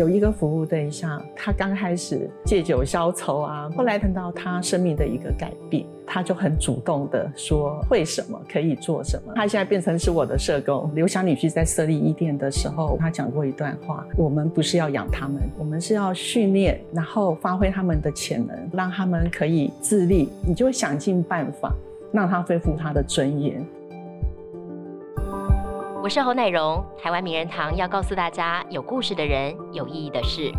有一个服务对象，他刚开始借酒消愁啊，后来看到他生命的一个改变，他就很主动的说会什么可以做什么。他现在变成是我的社工。刘翔女婿在设立伊店的时候，他讲过一段话：我们不是要养他们，我们是要训练，然后发挥他们的潜能，让他们可以自立。你就会想尽办法让他恢复他的尊严。我是侯乃荣，台湾名人堂要告诉大家有故事的人，有意义的事。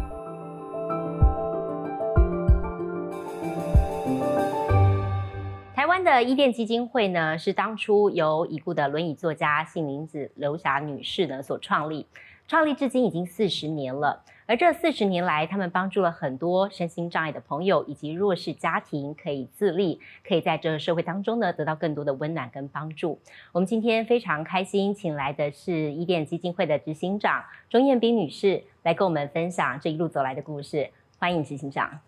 台湾的伊甸基金会呢，是当初由已故的轮椅作家杏林子刘霞女士呢所创立，创立至今已经四十年了。而这四十年来，他们帮助了很多身心障碍的朋友以及弱势家庭，可以自立，可以在这个社会当中呢得到更多的温暖跟帮助。我们今天非常开心，请来的是伊甸基金会的执行长钟艳斌女士，来跟我们分享这一路走来的故事。欢迎执行长。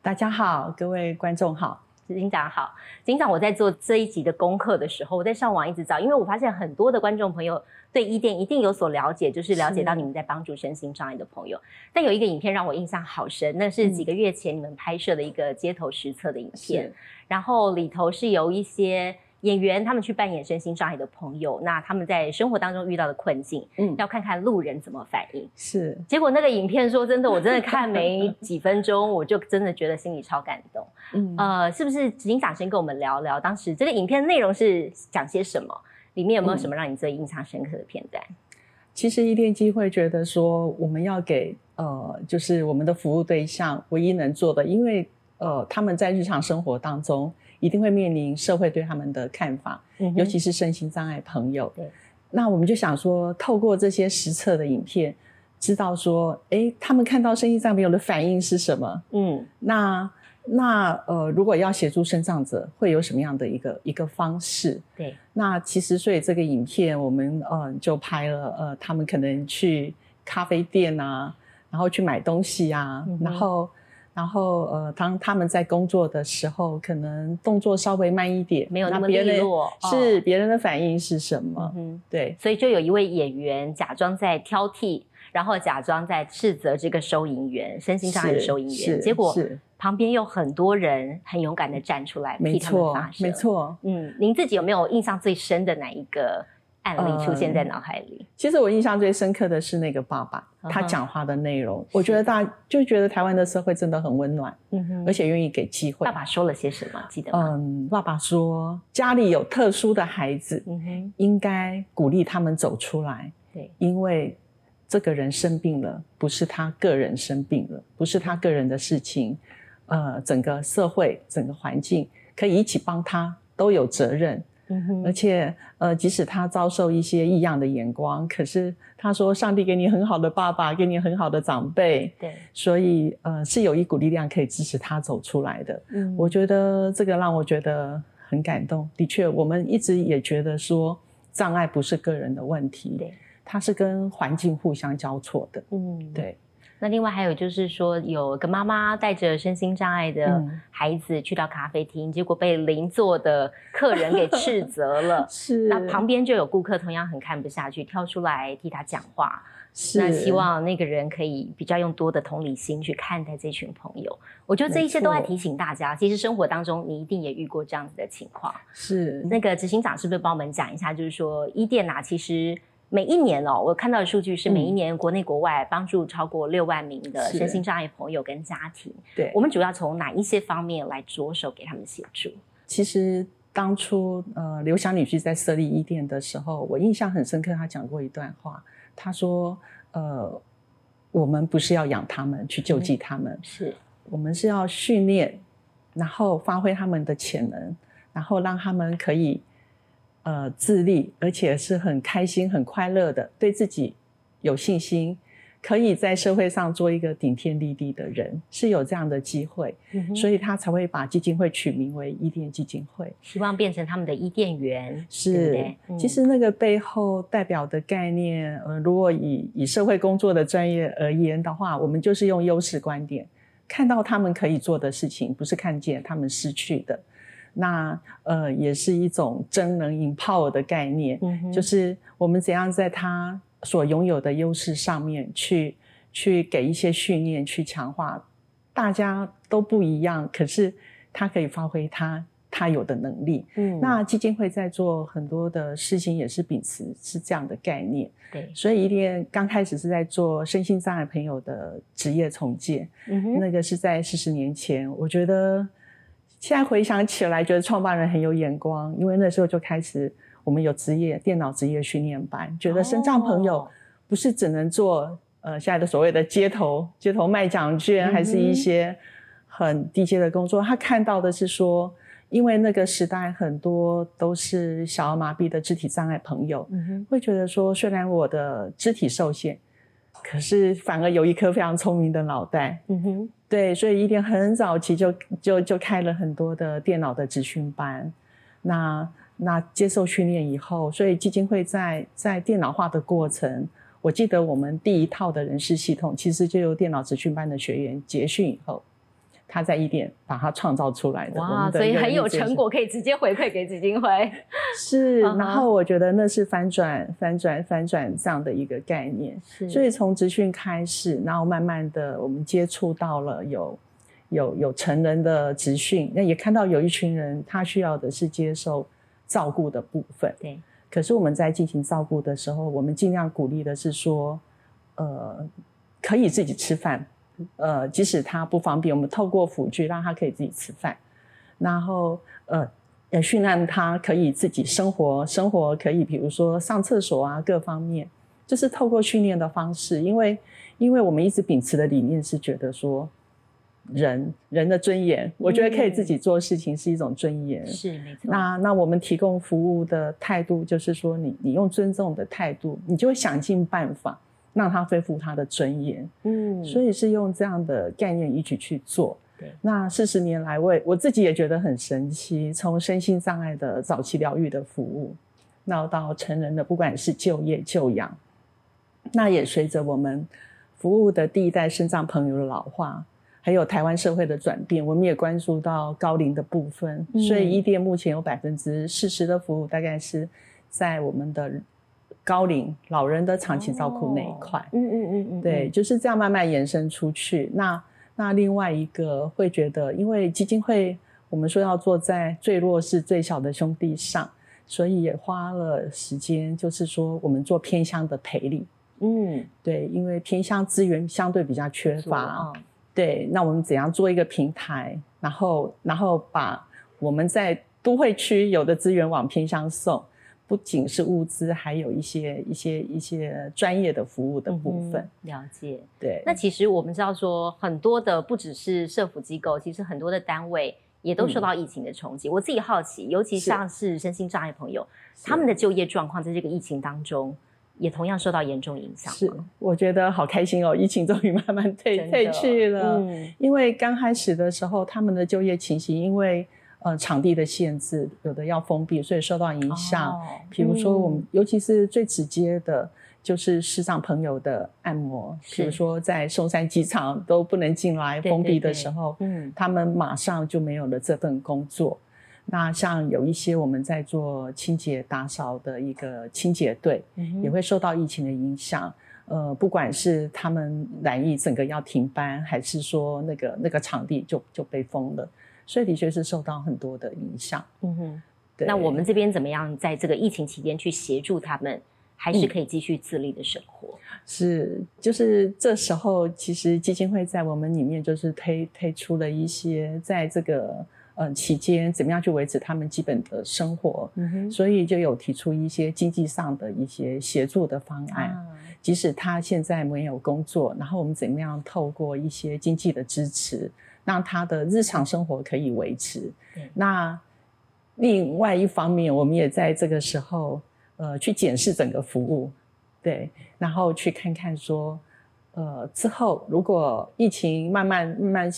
大家好，各位观众好。执行长好，执行长，我在做这一集的功课的时候，我在上网一直找，因为我发现很多的观众朋友对伊甸一定有所了解，就是了解到你们在帮助身心障碍的朋友。但有一个影片让我印象好深，那是几个月前你们拍摄的一个街头实测的影片，然后里头是有一些。演员他们去扮演身心障碍的朋友，那他们在生活当中遇到的困境，嗯，要看看路人怎么反应。是，结果那个影片说真的，我真的看没几分钟，我就真的觉得心里超感动。嗯，呃，是不是执行长先跟我们聊聊，当时这个影片内容是讲些什么？里面有没有什么让你最印象深刻的片段？其实一电机会觉得说，我们要给呃，就是我们的服务对象唯一能做的，因为呃，他们在日常生活当中。一定会面临社会对他们的看法，尤其是身心障碍朋友。对，那我们就想说，透过这些实测的影片，知道说，哎，他们看到身心障碍朋友的反应是什么？嗯，那那呃，如果要协助身障者，会有什么样的一个一个方式？对，那其实所以这个影片我们呃就拍了，呃，他们可能去咖啡店啊，然后去买东西啊，然后。然后，呃，当他们在工作的时候，可能动作稍微慢一点，没有那么利落，是别人的反应是什么？嗯，对，所以就有一位演员假装在挑剔，然后假装在斥责这个收银员，身心障碍的收银员，结果旁边有很多人很勇敢的站出来替他们发声，没错，嗯，您自己有没有印象最深的哪一个？案例出现在脑海里。其实我印象最深刻的是那个爸爸，他讲话的内容，我觉得大家就觉得台湾的社会真的很温暖，嗯哼，而且愿意给机会。爸爸说了些什么？记得吗？嗯，爸爸说家里有特殊的孩子，嗯哼，应该鼓励他们走出来。对，因为这个人生病了，不是他个人生病了，不是他个人的事情，呃，整个社会、整个环境可以一起帮他，都有责任。而且，呃，即使他遭受一些异样的眼光，可是他说，上帝给你很好的爸爸，给你很好的长辈，对，所以，呃，是有一股力量可以支持他走出来的。嗯，我觉得这个让我觉得很感动。的确，我们一直也觉得说，障碍不是个人的问题，对，它是跟环境互相交错的。嗯，对。那另外还有就是说，有个妈妈带着身心障碍的孩子去到咖啡厅，结果被邻座的客人给斥责了。是，那旁边就有顾客同样很看不下去，跳出来替他讲话。是，那希望那个人可以比较用多的同理心去看待这群朋友。我觉得这一切都在提醒大家，其实生活当中你一定也遇过这样子的情况。是，那个执行长是不是帮我们讲一下？就是说，伊甸啊，其实。每一年哦，我看到的数据是每一年国内国外帮助超过六万名的身心障碍朋友跟家庭。对，我们主要从哪一些方面来着手给他们协助？其实当初呃刘翔女婿在设立伊店的时候，我印象很深刻，他讲过一段话，他说：“呃，我们不是要养他们去救济他们，是我们是要训练，然后发挥他们的潜能，然后让他们可以。”呃，自立，而且是很开心、很快乐的，对自己有信心，可以在社会上做一个顶天立地的人，是有这样的机会，所以他才会把基金会取名为伊甸基金会，希望变成他们的伊甸园。是，其实那个背后代表的概念，呃，如果以以社会工作的专业而言的话，我们就是用优势观点，看到他们可以做的事情，不是看见他们失去的。那呃，也是一种真能 empower 的概念，就是我们怎样在他所拥有的优势上面去去给一些训练，去强化。大家都不一样，可是他可以发挥他他有的能力。嗯，那基金会在做很多的事情，也是秉持是这样的概念。对，所以一定刚开始是在做身心障碍朋友的职业重建。嗯哼，那个是在四十年前，我觉得现在回想起来，觉得创办人很有眼光，因为那时候就开始我们有职业电脑职业训练班，觉得身障朋友不是只能做。呃，现在的所谓的街头街头卖奖券，还是一些很低阶的工作。他看到的是说，因为那个时代很多都是小儿麻痹的肢体障碍朋友，会觉得说，虽然我的肢体受限，可是反而有一颗非常聪明的脑袋。嗯哼，对，所以一天很早期就就就开了很多的电脑的职训班。那那接受训练以后，所以基金会在在电脑化的过程。我记得我们第一套的人事系统，其实就由电脑职训班的学员结训以后，他在一点把它创造出来的。哇，所以很有成果，可以直接回馈给基金会。是，然后我觉得那是翻转、翻转、翻转这样的一个概念。是，所以从职训开始，然后慢慢的我们接触到了有有有成人的职训，那也看到有一群人他需要的是接受照顾的部分。对。可是我们在进行照顾的时候，我们尽量鼓励的是说，呃，可以自己吃饭，呃，即使他不方便，我们透过辅具让他可以自己吃饭，然后呃，也训练他可以自己生活，生活可以比如说上厕所啊，各方面，就是透过训练的方式，因为因为我们一直秉持的理念是觉得说。人人的尊严，我觉得可以自己做事情是一种尊严。是没错。那那我们提供服务的态度就是说，你你用尊重的态度，你就会想尽办法让他恢复他的尊严。嗯，所以是用这样的概念一起去做。对。那四十年来，我我自己也觉得很神奇。从身心障碍的早期疗愈的服务，那到成人的不管是就业就养，那也随着我们服务的第一代身障朋友的老化。还有台湾社会的转变，我们也关注到高龄的部分，所以伊甸目前有百分之四十的服务，大概是在我们的高龄老人的长期照顾那一块。嗯嗯嗯嗯，对，就是这样慢慢延伸出去。那那另外一个会觉得，因为基金会我们说要做在最弱势、最小的兄弟上，所以也花了时间，就是说我们做偏乡的培力。嗯，对，因为偏乡资源相对比较缺乏。对，那我们怎样做一个平台，然后然后把我们在都会区有的资源往偏乡送，不仅是物资，还有一些一些一些专业的服务的部分。了解，对。那其实我们知道说，很多的不只是社福机构，其实很多的单位也都受到疫情的冲击。我自己好奇，尤其像是身心障碍朋友，他们的就业状况在这个疫情当中。也同样受到严重影响。是，我觉得好开心哦！疫情终于慢慢退退去了。嗯，因为刚开始的时候，他们的就业情形，因为呃场地的限制，有的要封闭，所以受到影响。哦。比如说，我们尤其是最直接的，就是市长朋友的按摩。比如说，在松山机场都不能进来封闭的时候，嗯，他们马上就没有了这份工作。那像有一些我们在做清洁打扫的一个清洁队，也会受到疫情的影响。呃，不管是他们染疫整个要停班，还是说那个那个场地就就被封了，所以的确是受到很多的影响。嗯哼，对。那我们这边怎么样在这个疫情期间去协助他们，还是可以继续自立的生活？是，就是这时候其实基金会在我们里面就是推推出了一些在这个。嗯，期间怎么样去维持他们基本的生活？嗯哼，所以就有提出一些经济上的一些协助的方案。即使他现在没有工作，然后我们怎么样透过一些经济的支持，让他的日常生活可以维持。那另外一方面，我们也在这个时候，呃，去检视整个服务，对，然后去看看说，呃，之后如果疫情慢慢慢慢。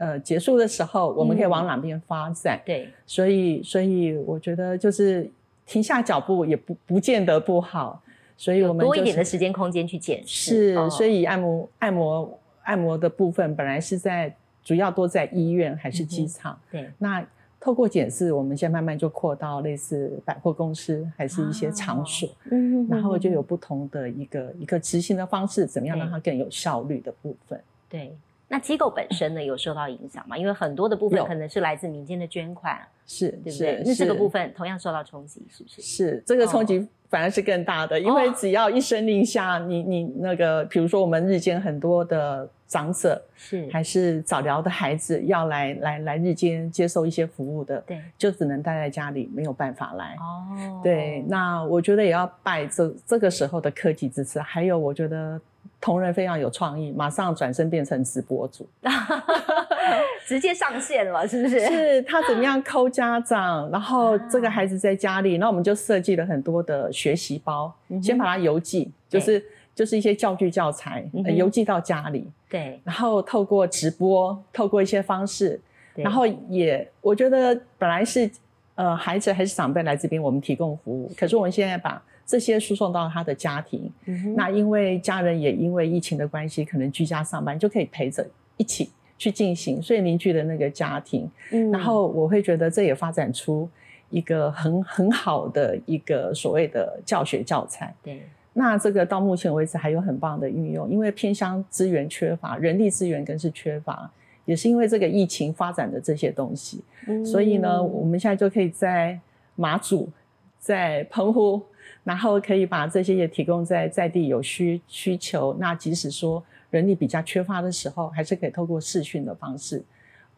呃，结束的时候，我们可以往哪边发展？对，所以，所以我觉得就是停下脚步也不不见得不好，所以我们多一点的时间空间去检视。是，所以按摩、按摩、按摩的部分本来是在主要多在医院还是机场？对，那透过检视，我们现在慢慢就扩到类似百货公司，还是一些场所，嗯，然后就有不同的一个一个执行的方式，怎么样让它更有效率的部分。对，那机构本身呢有受到影响吗？因为很多的部分可能是来自民间的捐款，是，对不对？那这个部分同样受到冲击，是不是？是，这个冲击反而是更大的，因为只要一声令下，你你那个，比如说我们日间很多的。长者是还是早疗的孩子要来来来日间接受一些服务的，对，就只能待在家里，没有办法来。哦，对，那我觉得也要拜这这个时候的科技支持，还有我觉得同仁非常有创意，马上转身变成直播主，直接上线了，是不是？是他怎么样抠家长，然后这个孩子在家里，那我们就设计了很多的学习包，先把它邮寄，就是。就是一些教具教材邮寄到家里，对，然后透过直播，透过一些方式，然后也我觉得本来是呃孩子还是长辈来这边，我们提供服务，可是我们现在把这些输送到他的家庭，那因为家人也因为疫情的关系，可能居家上班，就可以陪着一起去进行，所以凝聚的那个家庭，然后我会觉得这也发展出一个很很好的一个所谓的教学教材，对。那这个到目前为止还有很棒的运用，因为偏乡资源缺乏，人力资源更是缺乏，也是因为这个疫情发展的这些东西，所以呢，我们现在就可以在马祖、在澎湖，然后可以把这些也提供在在地有需需求。那即使说人力比较缺乏的时候，还是可以透过视讯的方式。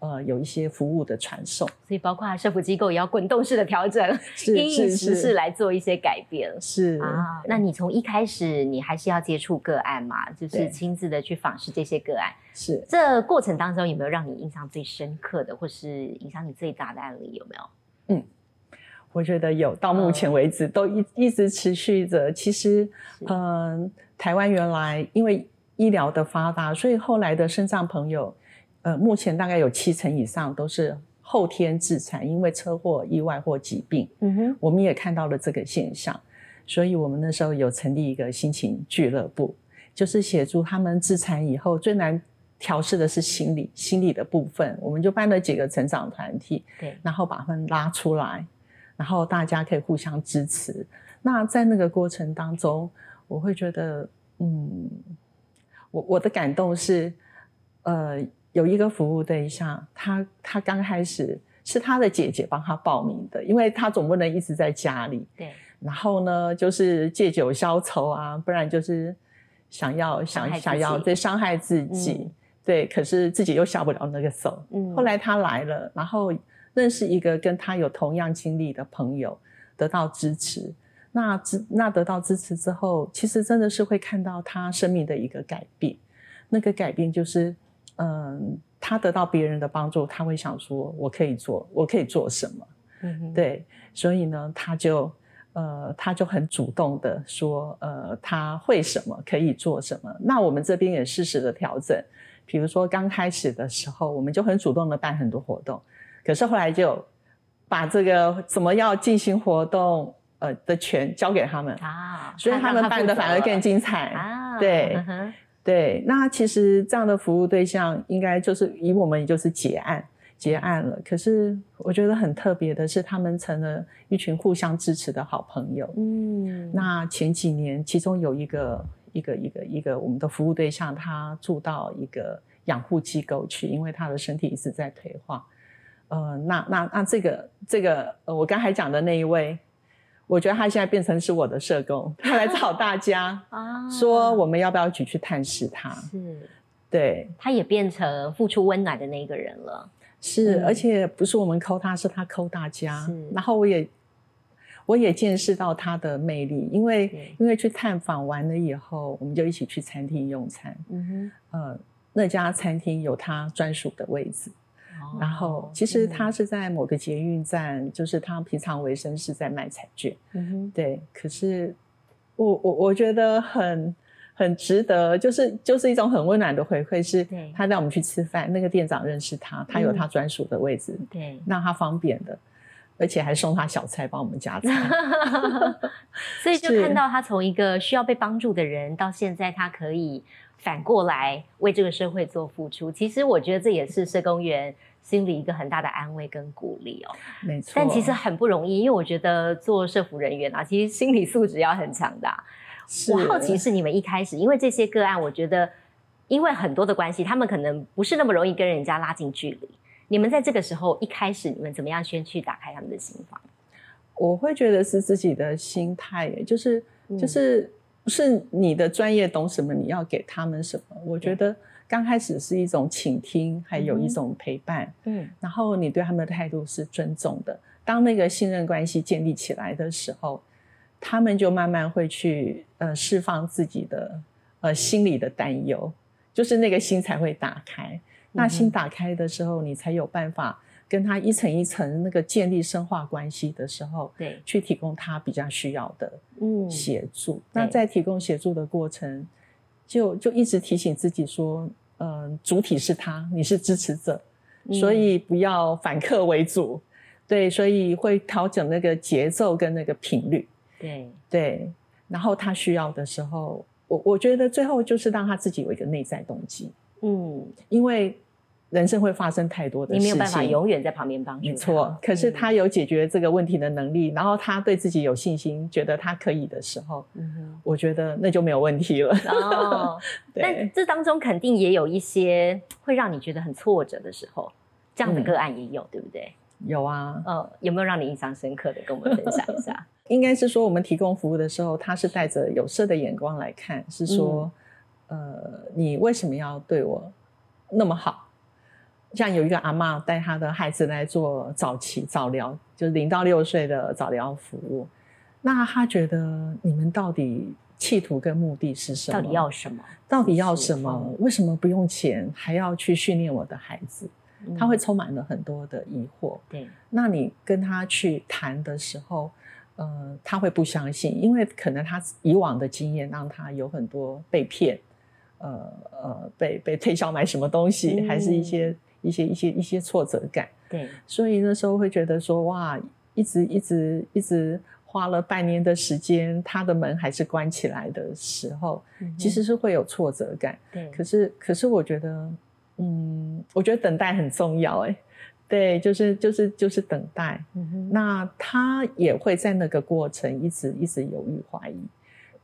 呃，有一些服务的传送，所以包括社福机构也要滚动式的调整，因应时事来做一些改变。是啊，那你从一开始，你还是要接触个案嘛，就是亲自的去访视这些个案。是，这过程当中有没有让你印象最深刻的，或是影响你最大的案例？有没有？嗯，我觉得有，到目前为止都一一直持续着。其实，嗯，台湾原来因为医疗的发达，所以后来的身障朋友。呃，目前大概有七成以上都是后天致残，因为车祸、意外或疾病。嗯哼，我们也看到了这个现象，所以我们那时候有成立一个心情俱乐部，就是协助他们致残以后最难调试的是心理，心理的部分，我们就办了几个成长团体，对，然后把他们拉出来，然后大家可以互相支持。那在那个过程当中，我会觉得，嗯，我我的感动是，呃。有一个服务对象，他他刚开始是他的姐姐帮他报名的，因为他总不能一直在家里。对。然后呢，就是借酒消愁啊，不然就是想要想想要对伤害自己，对，可是自己又下不了那个手。嗯。后来他来了，然后认识一个跟他有同样经历的朋友，得到支持。那支那得到支持之后，其实真的是会看到他生命的一个改变。那个改变就是。嗯，他得到别人的帮助，他会想说：“我可以做，我可以做什么？”嗯，对，所以呢，他就呃，他就很主动的说：“呃，他会什么，可以做什么。”那我们这边也适时的调整，比如说刚开始的时候，我们就很主动的办很多活动，可是后来就把这个怎么要进行活动呃的权交给他们啊，所以他们办的反而更精彩啊，对。对，那其实这样的服务对象应该就是以我们也就是结案结案了。可是我觉得很特别的是，他们成了一群互相支持的好朋友。嗯，那前几年，其中有一个一个一个一个我们的服务对象，他住到一个养护机构去，因为他的身体一直在退化。呃，那那那这个这个呃，我刚才讲的那一位。我觉得他现在变成是我的社工，他来找 大家啊，说我们要不要一起去探视他？是，对，他也变成付出温暖的那个人了。是，而且不是我们抠他，是他抠大家。然后我也我也见识到他的魅力，因为因为去探访完了以后，我们就一起去餐厅用餐。嗯哼，呃，那家餐厅有他专属的位置。然后，其实他是在某个捷运站，就是他平常维生是在卖彩券，对。可是我我我觉得很很值得，就是就是一种很温暖的回馈，是他带我们去吃饭，那个店长认识他，他有他专属的位置，对，让他方便的，而且还送他小菜帮我们夹菜，所以就看到他从一个需要被帮助的人，到现在他可以。反过来为这个社会做付出。其实我觉得这也是社工员心里一个很大的安慰跟鼓励哦。没错，但其实很不容易，因为我觉得做社服人员啊，其实心理素质要很强大。我好奇是你们一开始，因为这些个案，我觉得因为很多的关系，他们可能不是那么容易跟人家拉近距离。你们在这个时候一开始，你们怎么样先去打开他们的心房？我会觉得是自己的心态，就是就是是你的专业懂什么，你要给他们什么。我觉得刚开始是一种倾听，还有一种陪伴，嗯，然后你对他们的态度是尊重的。当那个信任关系建立起来的时候，他们就慢慢会去呃释放自己的呃心里的担忧，就是那个心才会打开。那心打开的时候，你才有办法跟他一层一层那个建立深化关系的时候，对，去提供他比较需要的嗯协助。那在提供协助的过程，就就一直提醒自己说，嗯，主体是他，你是支持者，所以不要反客为主。对，所以会调整那个节奏跟那个频率。对对，然后他需要的时候，我我觉得最后就是让他自己有一个内在动机。嗯，因为人生会发生太多的事情，你没有办法永远在旁边帮助。没错，可是他有解决这个问题的能力，然后他对自己有信心，觉得他可以的时候，我觉得那就没有问题了。哦，但这当中肯定也有一些会让你觉得很挫折的时候，这样的个案也有，对不对？有啊，呃，有没有让你印象深刻的，跟我们分享一下？应该是说，我们提供服务的时候，他是带着有色的眼光来看，是说。呃，你为什么要对我那么好？像有一个阿妈带她的孩子来做早期早疗，就是零到六岁的早疗服务。那她觉得你们到底企图跟目的是什么？到底要什么？到底要什么？为什么不用钱还要去训练我的孩子？他会充满了很多的疑惑。对，那你跟他去谈的时候，呃，他会不相信，因为可能他以往的经验让他有很多被骗。呃呃，被被推销买什么东西，还是一些一些一些一些挫折感。对，所以那时候会觉得说，哇，一直一直一直花了半年的时间，他的门还是关起来的时候，其实是会有挫折感。对，可是可是我觉得，嗯，我觉得等待很重要。哎，对，就是就是就是等待。嗯那他也会在那个过程一直一直犹豫怀疑。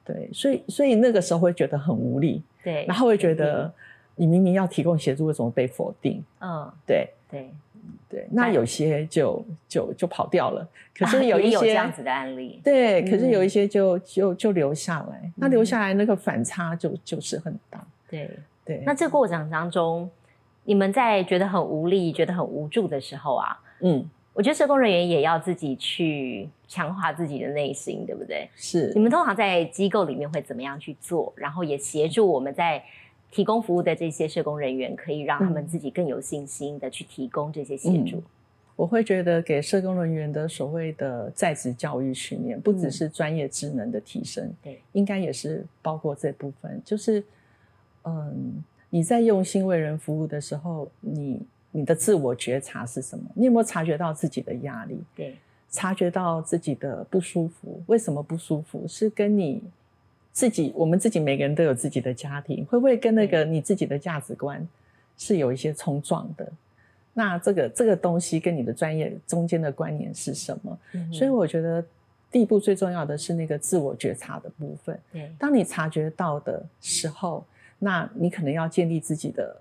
对，所以所以那个时候会觉得很无力。对，然后会觉得你明明要提供协助，为什么被否定？嗯，对对对。那有些就就就跑掉了，可是有一些这样子的案例。对，可是有一些就就就留下来。那留下来那个反差就就是很大。对对。那这过程当中，你们在觉得很无力、觉得很无助的时候啊，嗯。我觉得社工人员也要自己去强化自己的内心，对不对？是。你们通常在机构里面会怎么样去做？然后也协助我们在提供服务的这些社工人员，可以让他们自己更有信心的去提供这些协助。我会觉得给社工人员的所谓的在职教育训练，不只是专业职能的提升，对，应该也是包括这部分。就是，嗯，你在用心为人服务的时候，你。你的自我觉察是什么？你有没有察觉到自己的压力？对，察觉到自己的不舒服。为什么不舒服？是跟你自己，我们自己每个人都有自己的家庭，会不会跟那个你自己的价值观是有一些冲撞的？那这个这个东西跟你的专业中间的关联是什么？所以我觉得第一步最重要的是那个自我觉察的部分。对，当你察觉到的时候，那你可能要建立自己的。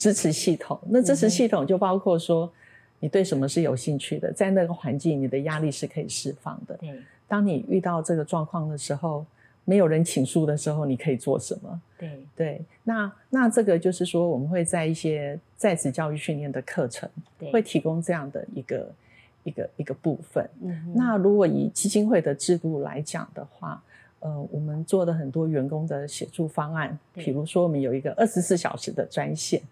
支持系统，那支持系统就包括说，你对什么是有兴趣的，在那个环境，你的压力是可以释放的。对，当你遇到这个状况的时候，没有人倾诉的时候，你可以做什么？对对，那那这个就是说，我们会在一些在职教育训练的课程，会提供这样的一个一个一个部分。嗯，那如果以基金会的制度来讲的话，呃，我们做的很多员工的协助方案，比如说我们有一个二十四小时的专线。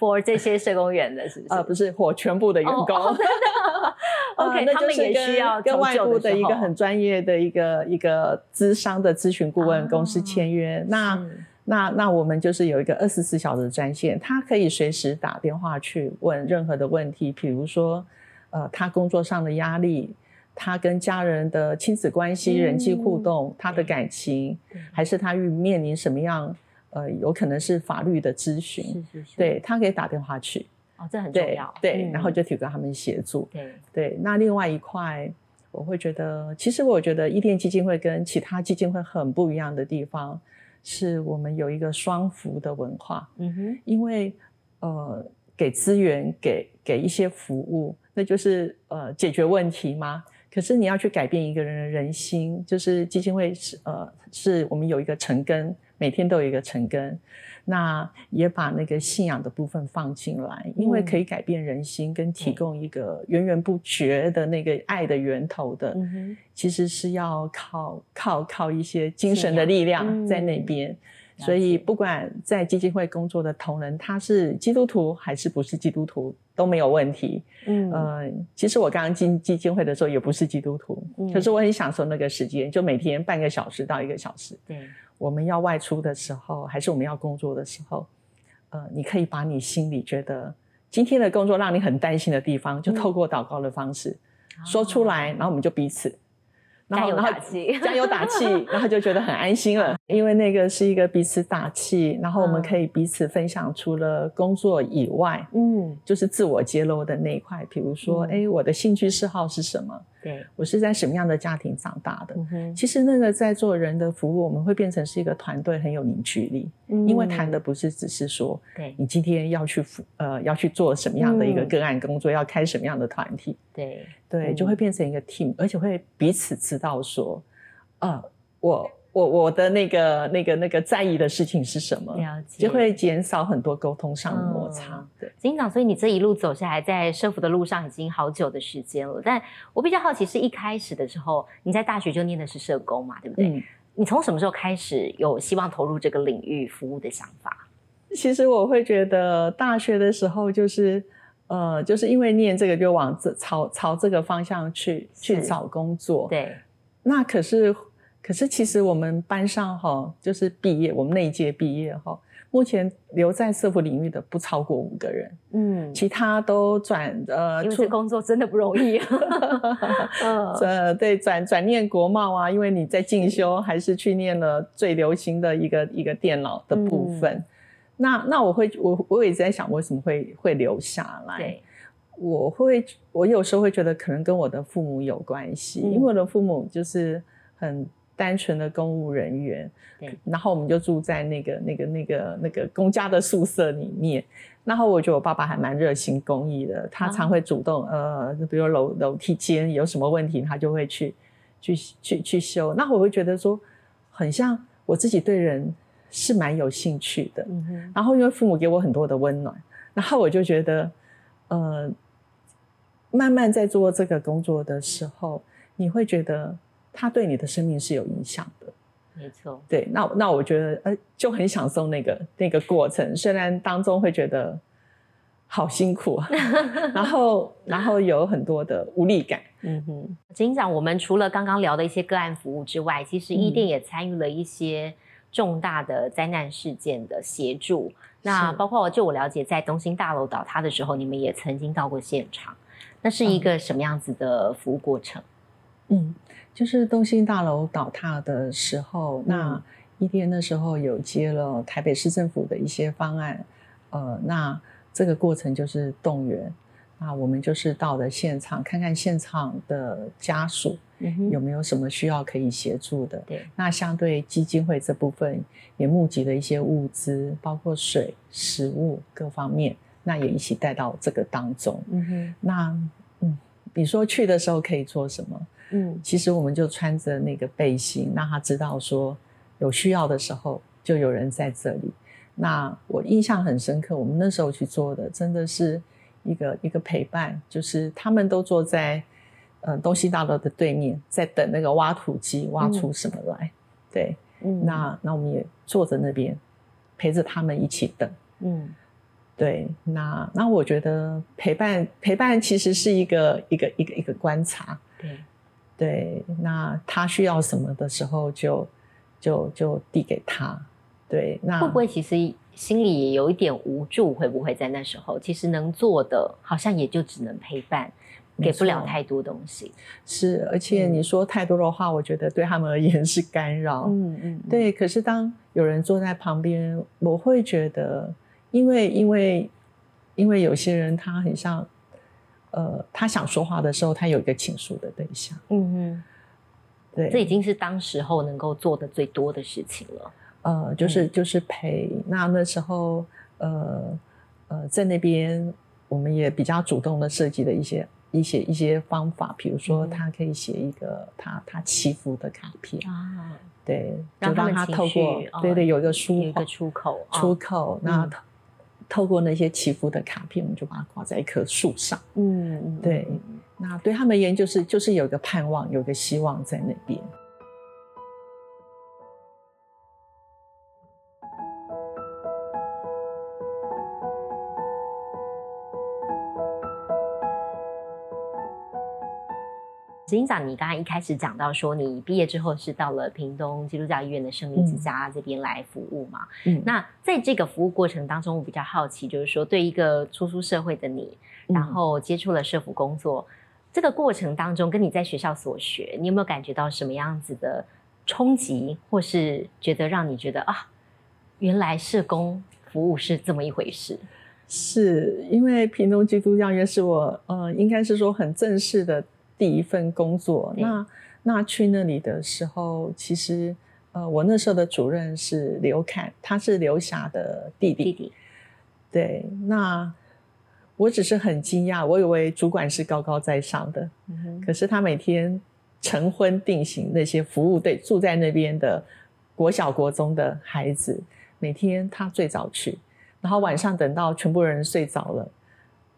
For 这些社工员的是不是？呃，不是，for 全部的员工。真 的。OK，他们也需要跟外部的一个很专业的一个一个资商的咨询顾问公司签约。那那那我们就是有一个二十四小时的专线，他可以随时打电话去问任何的问题，比如说呃，他工作上的压力，他跟家人的亲子关系、人际互动，他的感情，还是他遇面临什么样？呃，有可能是法律的咨询，是是是，对他可以打电话去，哦，这很重要，对，嗯然后就提供他们协助。对，对，那另外一块，我会觉得，其实我觉得伊甸基金会跟其他基金会很不一样的地方，是我们有一个双服的文化，嗯哼，因为呃，给资源，给给一些服务，那就是呃解决问题吗？可是你要去改变一个人的人心，就是基金会是呃是我们有一个诚根，每天都有一个成根，那也把那个信仰的部分放进来，因为嗯可以改变人心，跟提供一个源源不绝的那个爱的源头的，嗯，其实是要靠靠靠一些精神的力量在那嗯边。了所以，不管在基金会工作的同仁，他是基督徒还是不是基督徒都没有问题。嗯。呃，其实我刚刚进基金会的时候也不是基督徒，嗯。可是我很享受那个时间，就每天半个小时到一个小时。对，我们要外出的时候，还是我们要工作的时候，呃，你可以把你心里觉得今天的工作让你很担心的地方，就嗯。透过祷告的方式、说出来，然后我们就彼此。然加油后，然后打气，加油打气，然后就觉得很安心了，因为那个是一个彼此打气，然后我们嗯。可以彼此分享，除了工作以外，嗯，就是自我揭露的那一块，比如说，嗯。哎、我的兴趣嗜好是什么？对，我是在什么样的家庭长大的？其实那个在做人的服务，我们会变成是一个团队，很有凝聚力，因为谈的不是只是说嗯对。你今天要去服呃要去做什么样的一个嗯。个案工作，要开什么样的团体，对，对，嗯。就会变成一个 team，而且会彼此知道说，呃，我我我的那个那个那个在意的事情是什么，了解，就会减少很多沟通上的摩擦。嗯对，警长，所以你这一路走下来，在社服的路上已经好久的时间了。但我比较好奇，是一开始的时候，你在大学就念的是社工嘛，对不对？嗯，你从什么时候开始有希望投入这个领域服务的想法？其实我会觉得大学的时候就是。呃，就是因为念这个，就往这朝朝这个方向去去找工作。对，那可是，可是其实我们班上哈，就是毕业，我们那一届毕业哈，目前留在社服领域的不超过五个人，嗯，其他都转呃出因为工作真的不容易。嗯，呃对转转念国贸啊，因为你在进修，还是去念了最流行的一个一个电脑的部分。嗯那那我会我我也在想，为什么会会留下来？对，我会，我有时候会觉得可能跟我的父母有关系，嗯因为我的父母就是很单纯的公务人员，对，然后我们就住在那个那个那个那个公家的宿舍里面。然后我觉得我爸爸还蛮热心公益的，他常会主动、呃，比如楼楼梯间有什么问题，他就会去去去去修。那我会觉得说，很像我自己对人是蛮有兴趣的，嗯，然后因为父母给我很多的温暖，然后我就觉得，呃，慢慢在做这个工作的时候，你会觉得他对你的生命是有影响的。没错，对，那那我觉得，呃，就很享受那个那个过程，虽然当中会觉得好辛苦啊，然后然后有很多的无力感。嗯哼，警长，我们除了刚刚聊的一些个案服务之外，其实伊甸也参与了一些重大的灾难事件的协助。那包括就我了解，在东兴大楼倒塌的时候，你们也曾经到过现场。那是一个什么样子的服务过程？嗯，就是东兴大楼倒塌的时候，嗯那一天的时候有接了台北市政府的一些方案，呃，那这个过程就是动员，那我们就是到了现场看看现场的家属嗯有没有什么需要可以协助的。对，那相对基金会这部分也募集了一些物资，包括水、食物各方面，那也一起带到这个当中。嗯哼，那嗯，你说去的时候可以做什么？嗯其实我们就穿着那个背心，让他知道说有需要的时候就有人在这里。那我印象很深刻，我们那时候去做的真的是一个一个陪伴，就是他们都坐在呃东西大楼的对面，在等那个挖土机挖出什么来。对，嗯那那我们也坐在那边陪着他们一起等。嗯对，那那我觉得陪伴陪伴其实是一个一个一个一个观察。对，对，那他需要什么的时候就，就就递给他。对，那会不会其实心里也有一点无助？会不会在那时候，其实能做的好像也就只能陪伴，没给不了太多东西。是？而且嗯你说太多的话，我觉得对他们而言是干扰。嗯嗯，对，可是当有人坐在旁边，我会觉得，因为因为因为有些人他很像，呃，他想说话的时候，他有一个倾诉的对象，嗯嗯，对，这已经是当时候能够做的最多的事情了。呃，就是就是陪。那那时候，呃呃，在那边我们也比较主动的设计了一些一些一些方法，比如说嗯。他可以写一个他他祈福的卡片，啊，对，就让他透过对对有一个抒有一个出口，出哦口，那嗯透透过那些祈福的卡片，我们就把它挂在一棵树上。嗯嗯，对那对他们而言，就是就是有一个盼望，有一个希望在那边。执行长，你刚才一开始讲到说，你毕业之后是到了屏东基督教医院的生命之家这边来服务嘛？嗯，那在这个服务过程当中，我比较好奇，就是说，对一个初出社会的你，嗯然后接触了社服工作，这个过程当中，跟你在学校所学，你有没有感觉到什么样子的冲击，或是觉得让你觉得啊，原来社工服务是这么一回事？是因为屏东基督教医院是我呃，应该是说很正式的第一份工作。对。那那去那里的时候，其实呃，我那时候的主任是刘侃，他是刘霞的弟弟。弟弟，对，那我只是很惊讶，我以为主管是高高在上的，嗯可是他每天晨昏定型那些服务队住在那边的国小国中的孩子，每天他最早去，然后晚上等到全部人睡着了，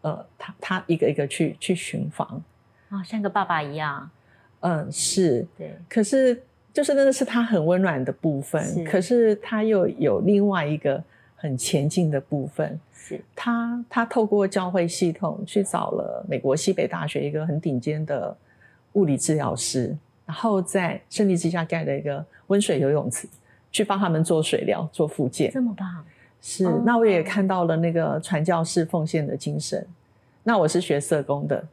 呃，他他一个一个去去巡房，啊、像个爸爸一样，嗯，是，对，可是就是那个是他很温暖的部是。分，可是他又有另外一个很前进的部分，是，他他透过教会系统去找了美国西北大学一个很顶尖的物理治疗师，然后在胜利之下盖了一个温水游泳池，去帮他们做水疗、做复健。这么棒，是哦，那我也看到了那个传教士奉献的精神。那我是学社工的，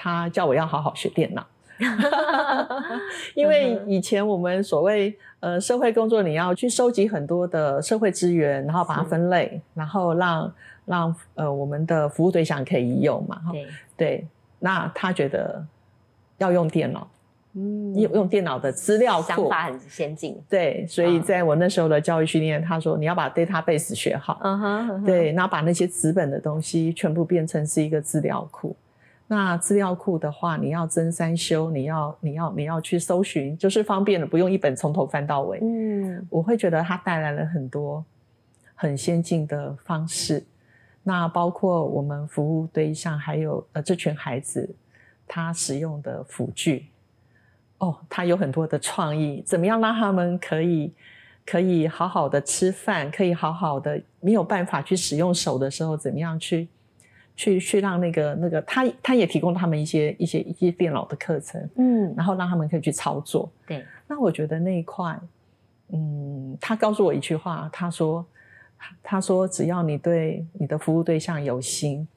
他叫我要好好学电脑。因为以前我们所谓呃社会工作，你要去收集很多的社会资源，然后把它分类，然后让让呃我们的服务对象可以移用嘛。哈对，对，那他觉得要用电脑，嗯用用电脑的资料库。想法很先进，对，所以嗯在我那时候的教育训练，他说你要把 database 学好。对，然后把那些纸本的东西全部变成是一个资料库。那资料库的话，你要增三修，你要你要你要去搜寻，就是方便了，不用一本从头翻到尾。嗯，我会觉得它带来了很多很先进的方式。那包括我们服务对象，还有呃这群孩子他使用的辅具，哦，他有很多的创意，怎么样让他们可以可以好好的吃饭，可以好好的没有办法去使用手的时候，怎么样去去去让那个那个他他也提供他们一些一些一些电脑的课程，嗯，然后让他们可以去操作。对，那我觉得那一块，嗯，他告诉我一句话，他说，他说只要你对你的服务对象有心，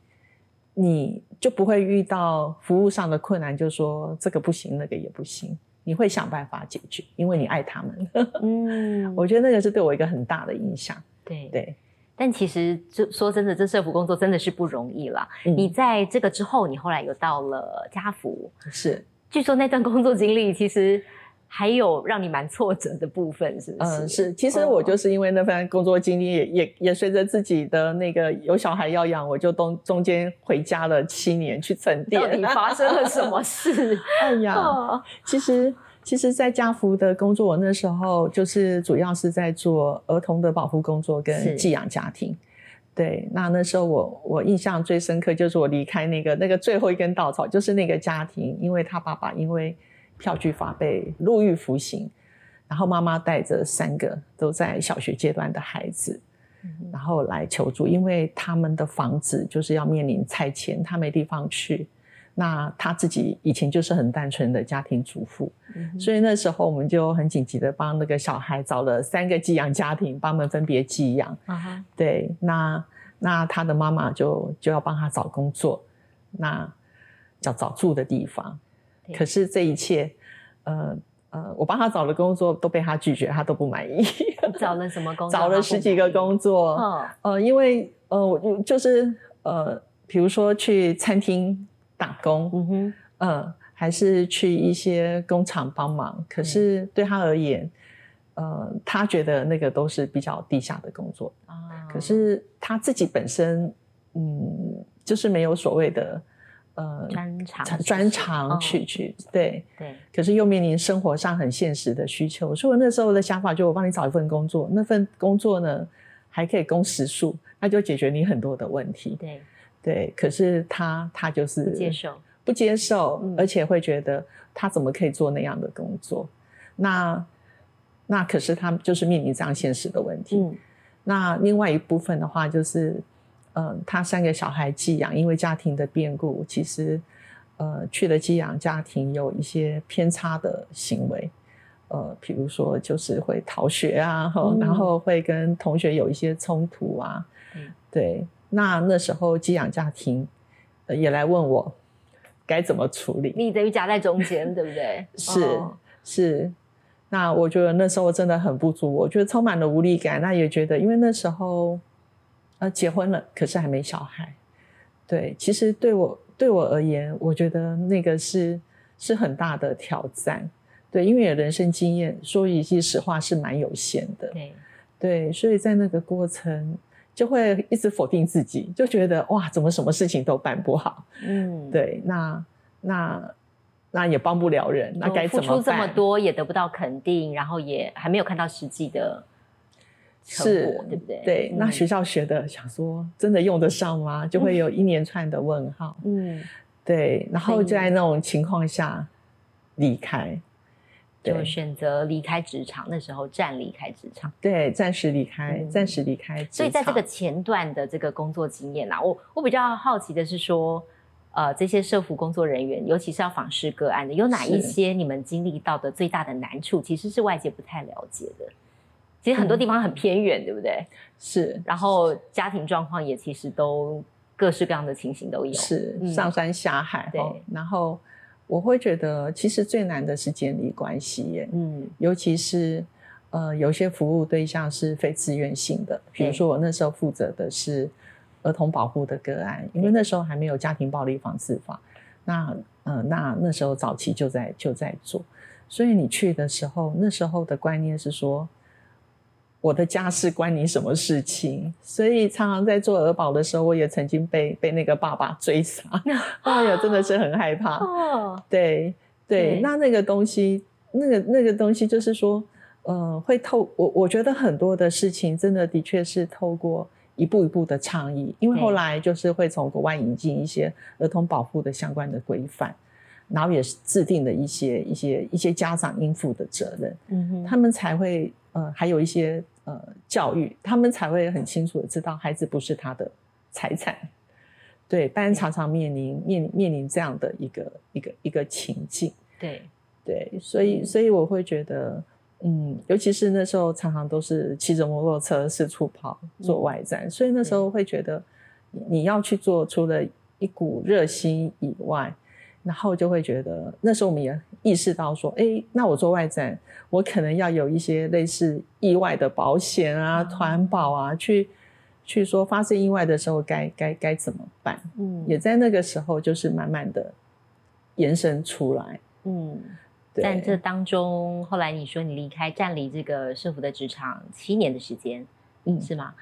你就不会遇到服务上的困难，就说这个不行，那个也不行，你会想办法解决，因为你爱他们。嗯，我觉得那个是对我一个很大的影响。对对，但其实就说真的，这社服工作真的是不容易啦。嗯你在这个之后，你后来有到了家福，是，据说那段工作经历其实还有让你蛮挫折的部分，是不是？嗯，是。其实我就是因为那份工作经历也，也也随着自己的那个有小孩要养，我就中中间回家了七年去沉淀。到底发生了什么事？哎呀，哦其实，其实，在家福的工作，我那时候就是主要是在做儿童的保护工作跟寄养家庭。对，那那时候我我印象最深刻就是我离开那个那个最后一根稻草，就是那个家庭，因为他爸爸因为票据法被入狱服刑，然后妈妈带着三个都在小学阶段的孩子，嗯然后来求助，因为他们的房子就是要面临拆迁，他没地方去。那他自己以前就是很单纯的家庭主妇，嗯所以那时候我们就很紧急的帮那个小孩找了三个寄养家庭，帮他们分别寄养。啊哈对，那那他的妈妈就就要帮他找工作，那找找住的地方。可是这一切，呃，呃，我帮他找的工作都被他拒绝，他都不满意。找了什么工作？找了十几个工作。嗯，呃，因为呃，我就是呃，比如说去餐厅打工，嗯哼，呃，还是去一些工厂帮忙。可是对他而言，呃，他觉得那个都是比较低下的工作啊。可是他自己本身，嗯，就是没有所谓的。呃，专长专长去去对对，可是又面临生活上很现实的需求，所以我那时候的想法就我帮你找一份工作，那份工作呢还可以供时数，那就解决你很多的问题。对对，可是他他就是不接受，不接受，而且会觉得他怎么可以做那样的工作？那那可是他就是面临这样现实的问题。嗯，那另外一部分的话就是。嗯，他三个小孩寄养，因为家庭的变故，其实，呃，去了寄养家庭有一些偏差的行为，呃，比如说就是会逃学啊，然后会跟同学有一些冲突啊，对，那那时候寄养家庭也来问我该怎么处理，你等于夹在中间，对不对？是是，那我觉得那时候真的很不足，我觉得充满了无力感，那也觉得因为那时候。呃，结婚了，可是还没小孩。对，其实对我对我而言，我觉得那个是是很大的挑战。对，因为人生经验说一句实话是蛮有限的。对，对，所以在那个过程就会一直否定自己，就觉得哇，怎么什么事情都办不好？嗯，对，那那那也帮不了人，那该怎么办？付出这么多也得不到肯定，然后也还没有看到实际的。是，对不对？对，那学校学的，想说真的用得上吗？就会有一连串的问号。嗯，对，然后在那种情况下离开，就选择离开职场。那时候暂离开职场，对，暂时离开，暂时离开。所以在这个前段的这个工作经验啊，我我比较好奇的是说，呃，这些社服工作人员，尤其是要访视个案的，有哪一些你们经历到的最大的难处，其实是外界不太了解的。其实很多地方很偏远，对不对？是，然后家庭状况也其实都各式各样的情形都有，是上山下海。对，然后我会觉得，其实最难的是建立关系耶。嗯，尤其是呃，有些服务对象是非自愿性的，比如说我那时候负责的是儿童保护的个案，因为那时候还没有家庭暴力防治法，那呃，那那时候早期就在就在做，所以你去的时候，那时候的观念是说。我的家事关你什么事情？所以常常在做儿保的时候，我也曾经被被那个爸爸追杀，哎呀，真的是很害怕。哦，对对，那那个东西，那个那个东西，就是说，呃，会透我我觉得很多的事情，真的的确是透过一步一步的倡议，因为后来就是会从国外引进一些儿童保护的相关的规范，然后也是制定的一些一些一些家长应负的责任，嗯哼，他们才会呃，还有一些。呃，教育他们才会很清楚的知道孩子不是他的财产，对，但常常面临面面临这样的一个一个一个情境，对。对，所以所以我会觉得，嗯，尤其是那时候常常都是骑着摩托车四处跑做外站，所以那时候会觉得你要去做，除了一股热心以外。然后就会觉得，那时候我们也意识到说，哎，那我做外展，我可能要有一些类似意外的保险啊、团保啊，去去说发生意外的时候该该该怎么办？嗯，也在那个时候就是慢慢的延伸出来。嗯，但这当中，后来你说你离开，站离这个社福的职场七年的时间，嗯，是吗？嗯，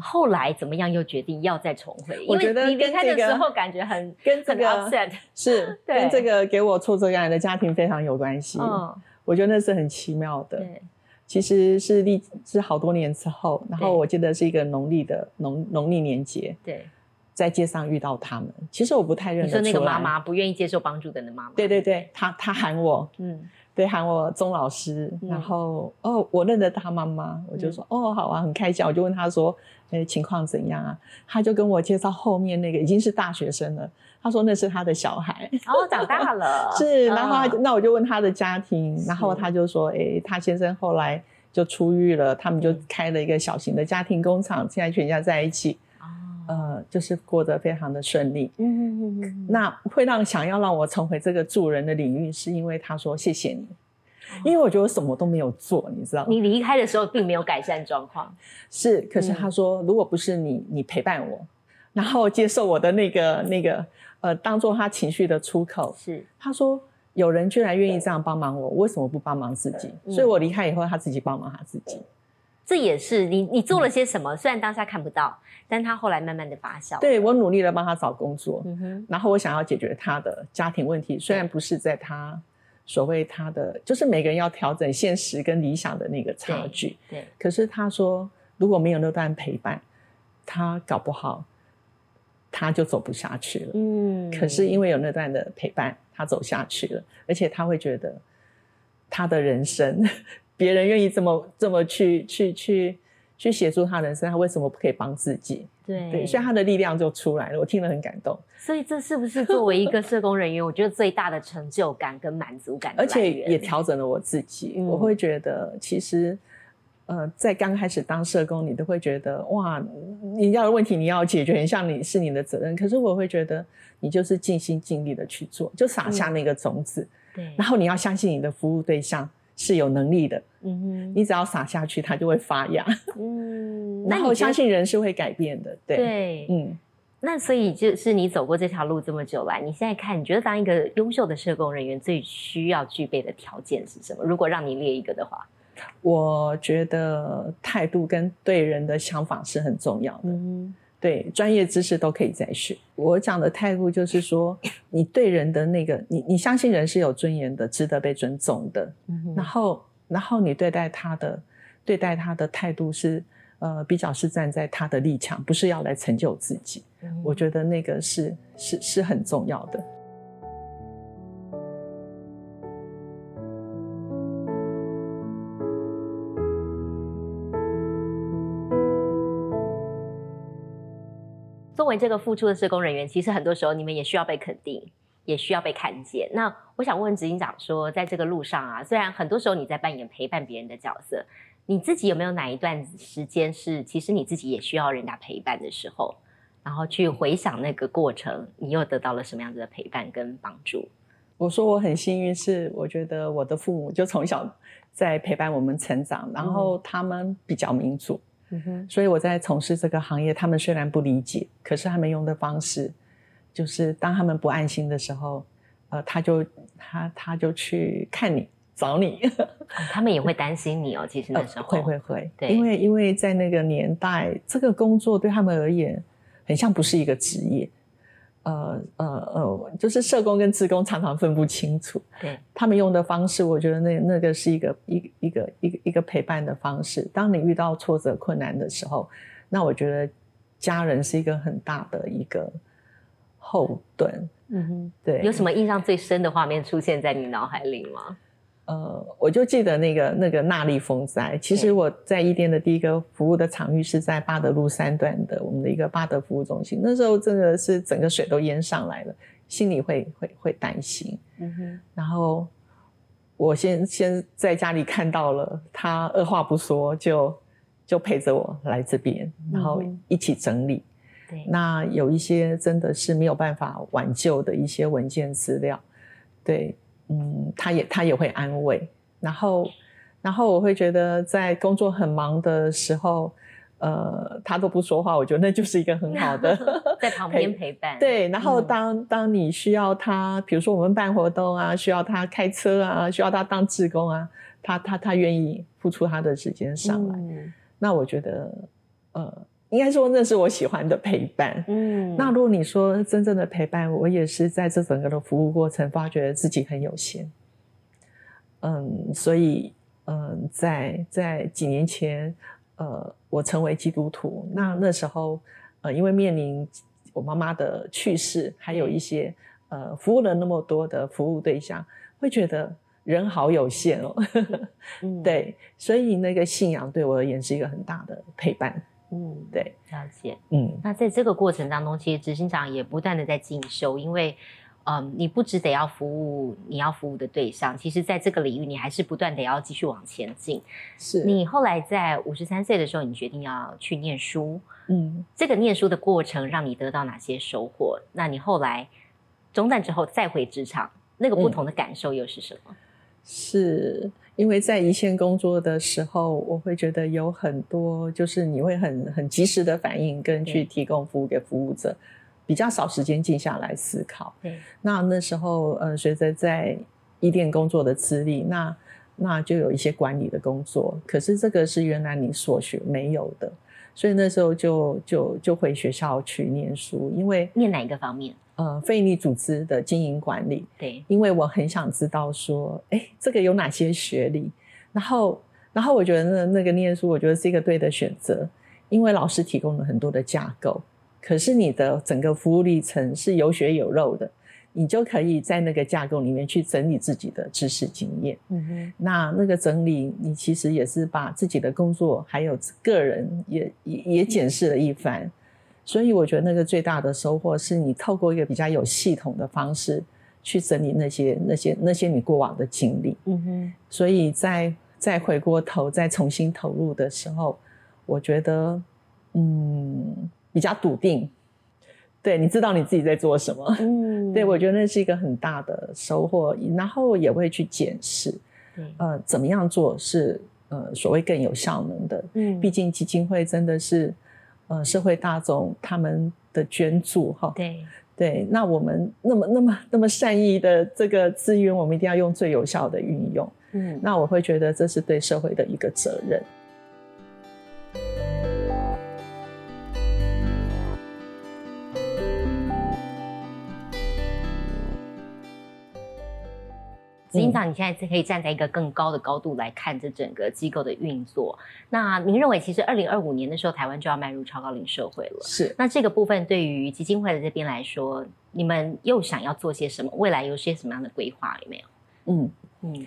后来怎么样？又决定要再重回？我觉得你离开的时候感觉很跟这个 upset，是跟这个给我挫折感的家庭非常有关系。嗯，我觉得那是很奇妙的。对，其实是历是好多年之后，然后我记得是一个农历的农农历年节。对，在街上遇到他们，其实我不太认得出来。那个妈妈不愿意接受帮助的那妈妈。对对对，她她喊我，嗯。对，喊我钟老师，然后哦，我认得他妈妈，我就说哦，好啊，很开心。我就问他说，哎，情况怎样啊？他就跟我介绍后面那个已经是大学生了，他说那是他的小孩，哦，长大了。是，然后那我就问他的家庭，然后他就说，哎，他先生后来就出狱了，他们就开了一个小型的家庭工厂，现在全家在一起。呃，就是过得非常的顺利。嗯嗯嗯那会让想要让我重回这个助人的领域，是因为他说谢谢你，因为我觉得我什么都没有做，你知道吗？你离开的时候并没有改善状况，是，可是他说，如果不是你，你陪伴我，然后接受我的那个那个呃，当做他情绪的出口，是他说有人居然愿意这样帮忙我，为什么不帮忙自己？所以我离开以后，他自己帮忙他自己。这也是你你做了些什么？虽然当下看不到，但他后来慢慢的发酵。对我努力的帮他找工作，然后我想要解决他的家庭问题，虽然不是在他所谓他的，就是每个人要调整现实跟理想的那个差距。对，可是他说如果没有那段陪伴，他搞不好他就走不下去了。嗯，可是因为有那段的陪伴，他走下去了，而且他会觉得他的人生。别人愿意这么这么去去去去协助他人生，他为什么不可以帮自己？对对，所以他的力量就出来了。我听了很感动。所以这是不是作为一个社工人员，我觉得最大的成就感跟满足感？而且也调整了我自己。我会觉得，其实呃，在刚开始当社工，你都会觉得哇，你要的问题你要解决，很像你是你的责任。可是我会觉得，你就是尽心尽力的去做，就撒下那个种子。对，然后你要相信你的服务对象。是有能力的，嗯哼，你只要撒下去，它就会发芽，嗯，那我相信人是会改变的，对，对，嗯，那所以就是你走过这条路这么久来，你现在看，你觉得当一个优秀的社工人员最需要具备的条件是什么？如果让你列一个的话，我觉得态度跟对人的想法是很重要的，嗯。对，专业知识都可以再学。我讲的态度就是说，你对人的那个，你你相信人是有尊严的，值得被尊重的。然后，然后你对待他的，对待他的态度是，呃，比较是站在他的立场，不是要来成就自己。我觉得那个是是是很重要的。作为这个付出的社工人员，其实很多时候你们也需要被肯定，也需要被看见。那我想问执行长说，在这个路上啊，虽然很多时候你在扮演陪伴别人的角色，你自己有没有哪一段时间是其实你自己也需要人家陪伴的时候，然后去回想那个过程，你又得到了什么样子的陪伴跟帮助？我说我很幸运，是我觉得我的父母就从小在陪伴我们成长，然后他们比较民主。所以我在从事这个行业，他们虽然不理解，可是他们用的方式，就是当他们不安心的时候，呃，他就他他就去看你找你，他们也会担心你哦。其实那时候会会会，对，因为因为在那个年代，这个工作对他们而言，很像不是一个职业。呃呃呃，就是社工跟职工常常分不清楚。对，他们用的方式，我觉得那那个是一个一一个一个一个陪伴的方式。当你遇到挫折困难的时候，那我觉得家人是一个很大的一个后盾。嗯哼，对。有什么印象最深的画面出现在你脑海里吗？呃，我就记得那个那个纳利风灾。其实我在伊甸的第一个服务的场域是在巴德路三段的我们的一个巴德服务中心。那时候真的是整个水都淹上来了，心里会会会担心。嗯哼。然后我先先在家里看到了，他二话不说就就陪着我来这边，然后一起整理。对。那有一些真的是没有办法挽救的一些文件资料，对。嗯，他也他也会安慰，然后然后我会觉得在工作很忙的时候，呃，他都不说话，我觉得那就是一个很好的 在旁边陪伴。对，然后当当你需要他，比如说我们办活动啊，需要他开车啊，需要他当志工啊，他他他愿意付出他的时间上来，那我觉得呃。应该说那是我喜欢的陪伴。嗯，那如果你说真正的陪伴，我也是在这整个的服务过程，发觉自己很有限。嗯，所以嗯，在在几年前，呃，我成为基督徒，那那时候呃，因为面临我妈妈的去世，还有一些呃，服务了那么多的服务对象，会觉得人好有限哦。嗯，对，所以那个信仰对我而言是一个很大的陪伴。嗯，对，了解。嗯，那在这个过程当中，其实执行长也不断的在进修，因为，嗯，你不只得要服务你要服务的对象，其实在这个领域，你还是不断的要继续往前进。是你后来在五十三岁的时候，你决定要去念书。嗯，这个念书的过程让你得到哪些收获？那你后来中断之后再回职场，那个不同的感受又是什么？是因为在一线工作的时候，我会觉得有很多，就是你会很很及时的反应，跟去提供服务给服务者，比较少时间静下来思考。对，那那时候，呃，随着在一店工作的资历，那那就有一些管理的工作，可是这个是原来你所学没有的，所以那时候就就就回学校去念书，因为念哪一个方面？呃，非营利组织的经营管理，对，因为我很想知道说，哎，这个有哪些学历？然后，然后我觉得那那个念书，我觉得是一个对的选择，因为老师提供了很多的架构，可是你的整个服务历程是有血有肉的，你就可以在那个架构里面去整理自己的知识经验。嗯哼，那那个整理，你其实也是把自己的工作还有个人也也也检视了一番。所以我觉得那个最大的收获是你透过一个比较有系统的方式去整理那些那些那些你过往的经历。嗯哼。所以在再回过头再重新投入的时候，我觉得嗯比较笃定。对，你知道你自己在做什么。嗯。对，我觉得那是一个很大的收获，然后也会去检视，呃，怎么样做是呃所谓更有效能的。嗯。毕竟基金会真的是。呃，社会大众他们的捐助，哈，对对，那我们那么那么那么善意的这个资源，我们一定要用最有效的运用，嗯，那我会觉得这是对社会的一个责任。执行长，你现在是可以站在一个更高的高度来看这整个机构的运作。那您认为，其实二零二五年的时候，台湾就要迈入超高龄社会了。是。那这个部分对于基金会的这边来说，你们又想要做些什么？未来有些什么样的规划？有没有？嗯嗯，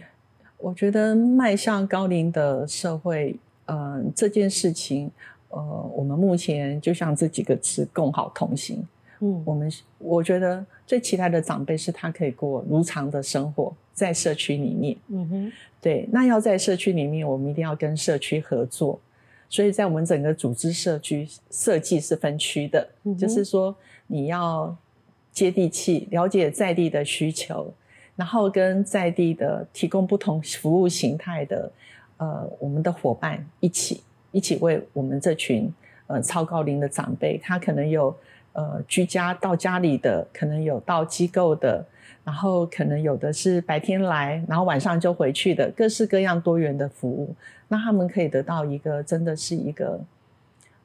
我觉得迈向高龄的社会，嗯，这件事情，呃，我们目前就像这几个词，共好同行。嗯，我们我觉得最期待的长辈是他可以过如常的生活在社区里面。嗯哼，对，那要在社区里面，我们一定要跟社区合作。所以在我们整个组织社区设计是分区的，就是说你要接地气，了解在地的需求，然后跟在地的提供不同服务形态的呃我们的伙伴一起一起为我们这群呃超高龄的长辈，他可能有。呃，居家到家里的可能有到机构的，然后可能有的是白天来，然后晚上就回去的，各式各样多元的服务。那他们可以得到一个真的是一个，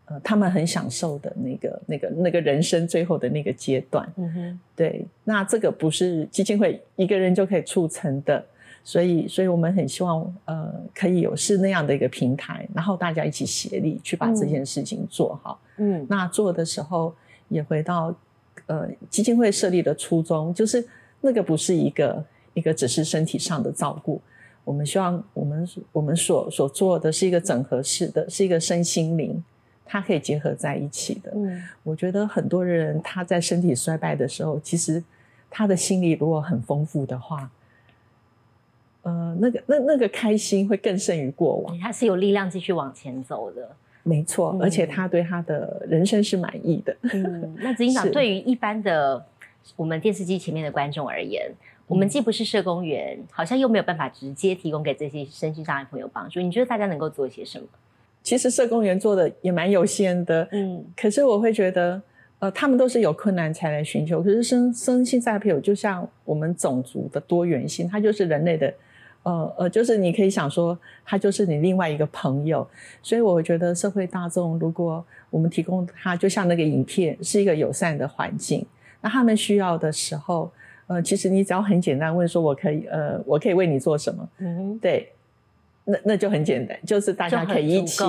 呃，他们很享受的那个、那个、那个人生最后的那个阶段。嗯哼，对。那这个不是基金会一个人就可以促成的，所以，所以我们很希望，呃，可以有是那样的一个平台，然后大家一起协力去把这件事情做好。嗯，那做的时候。也回到，呃，基金会设立的初衷，就是那个不是一个一个只是身体上的照顾，我们希望我们我们所所做的是一个整合式的，是一个身心灵，它可以结合在一起的。嗯，我觉得很多人他在身体衰败的时候，其实他的心理如果很丰富的话，呃，那个那那个开心会更胜于过往，他是有力量继续往前走的。没错，而且他对他的人生是满意的。嗯，那执行长对于一般的我们电视机前面的观众而言，我们既不是社工员，好像又没有办法直接提供给这些身心障碍朋友帮助。你觉得大家能够做些什么？其实社工员做的也蛮有限的。嗯，可是我会觉得，呃，他们都是有困难才来寻求。可是身身心障碍朋友就像我们种族的多元性，它就是人类的。呃呃，就是你可以想说，他就是你另外一个朋友，所以我觉得社会大众，如果我们提供他，就像那个影片，是一个友善的环境，那他们需要的时候，呃，其实你只要很简单问说，我可以，呃，我可以为你做什么？嗯，对。那那就很简单，就是大家可以一起，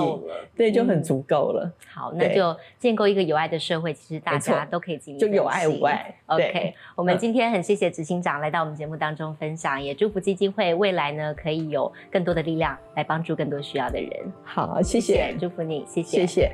对，就很足够了。好，那就建构一个有爱的社会，其实大家都可以经历，就有爱无爱。OK，我们今天很谢谢执行长来到我们节目当中分享，也祝福基金会未来呢可以有更多的力量来帮助更多需要的人。好，谢谢，祝福你，谢谢，谢谢。